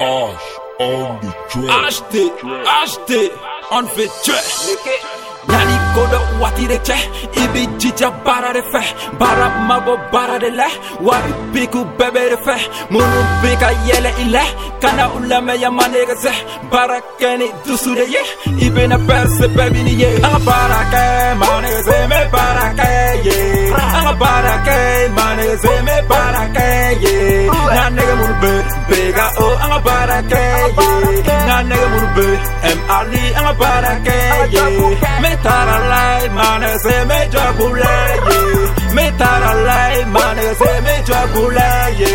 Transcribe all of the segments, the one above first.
Ash on the track. Acheté, acheté, on fait tuer. Nani kodo wati de che Ibi jija bara de fe. Bara mabo bara de le Wabi piku bebe de fe. Munu bika yele ile Kana ulame ya manega ze. Bara keni dusu de ye Ibi na perse baby ni ye. Anga bara ke manega ze me bara ke ye. Anga bara ke manega ze me bara ke ye Bega o anga bara ke ye Na nega munu be M.R.D. anga bara ke ye me tara lai mane se me jabula ye me tara lai mane se me jabula ye.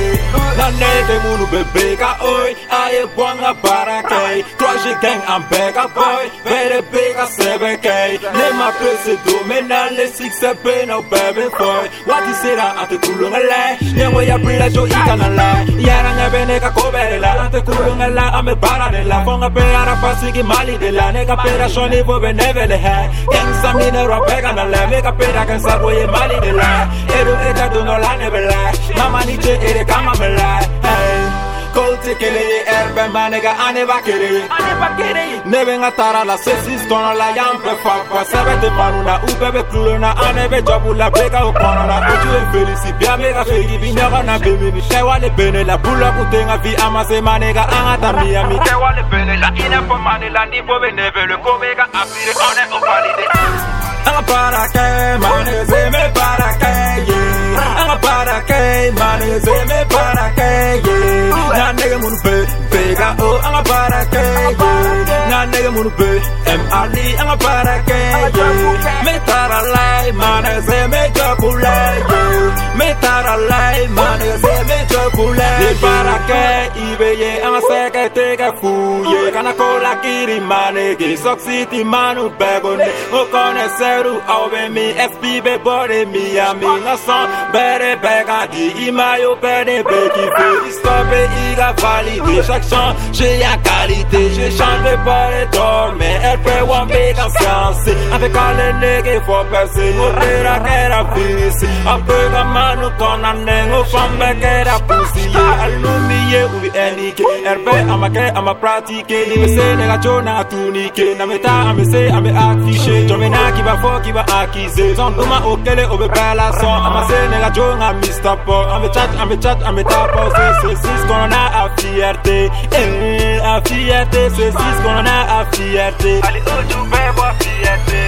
Na ne de munu bebe ka oi aye bonga barake Crush gang I'm back a boy. Very big a seven k ne ma pese do me na le six a pe no baby boy. What you say that ate kulunga la. Ne wo ya brila jo ikana la. Yara nya bene ka kobere la. Ate kulunga la ame bara de la. Fonga pe ara pasiki mali de la. Ne ka pera shoni vo benevele ha Gang some in a rock on the left, make a pay that can start with Mali the lie. Edu eta do no line. Mama ni ere kama me. Hey. Kolte kele ye erbe manega ane bakere Ane bakere Nebe nga tara la sesis kono la yampe fakwa Sebe te maruna ubebe kuluna ane be jobu la breka o kono la Oju e felisi bia mega fegi bi nyaga na bemi ni Shewa le bene la bula kutenga vi amase manega angata miami Shewa le bene la ine po mane la ni bobe neve le komega apire one o valide Anga para ke mane mane se me para ke yeah Na nigga munu pe Pega o anga para ke yeah Na nigga munu pe M.R.D. anga para ke yeah Me tara lai mane se me jokula yeah Me ke ibeye amasekete ke fuye. Kana kola kirimane soxiti manu begone o kone seru aube mi sb be bore mi ami bere bega di imayo bene beki fe. Istobe iga valide chaque j'ai la qualité. Je chante pas les mais elle big ambiance avec les niggas for passer no tera kera fisi. Apega manu kona nengo fambe kera pussy yeah alumi ye ubi enike. Erbe amake ama pratique ni me se nega chona tunike. Na meta ame se ame affiche jomena kiba fo kiba akize. Zon uma okele obe bala son ama se nega chona Mr. Paul ame chat ame chat ame tapo. Se se sis kona a fierté. Eh a fierté. Se sis kona a fierté. Ali oju bebo a fierté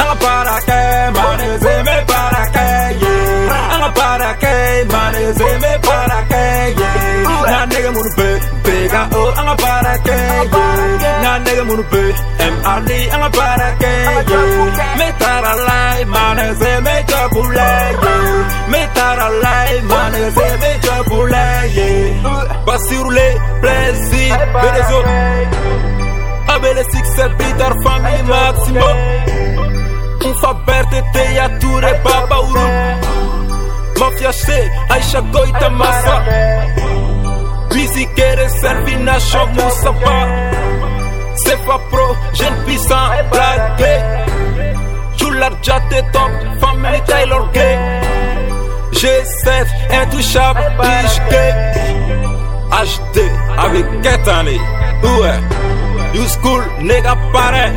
Anga para que mane se me para que yeah Anga para que mane se me para que yeah Na nigga munu pe pega o anga para que yeah Na nigga munu pe M.R.D. anga para que yeah Me tara lai mane se me chapula yeah Me tara lai mane se me chapula yeah Basirule plaisir Bedezo Abele succès Peter family maximum Ufa berte te ya ture baba uru Mafia se Aisha goita masa Busy kere servi na shop musaba Sefa pro, jeune puissant, blague Chular jate top, family Taylor gay. G7, intouchable, biche gay HD, avec Ketani Ouais, you school, nigga pare.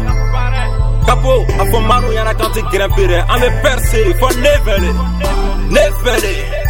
Capo, a fo manu yana kanti grempire Ame perse, fo nevele. Nevele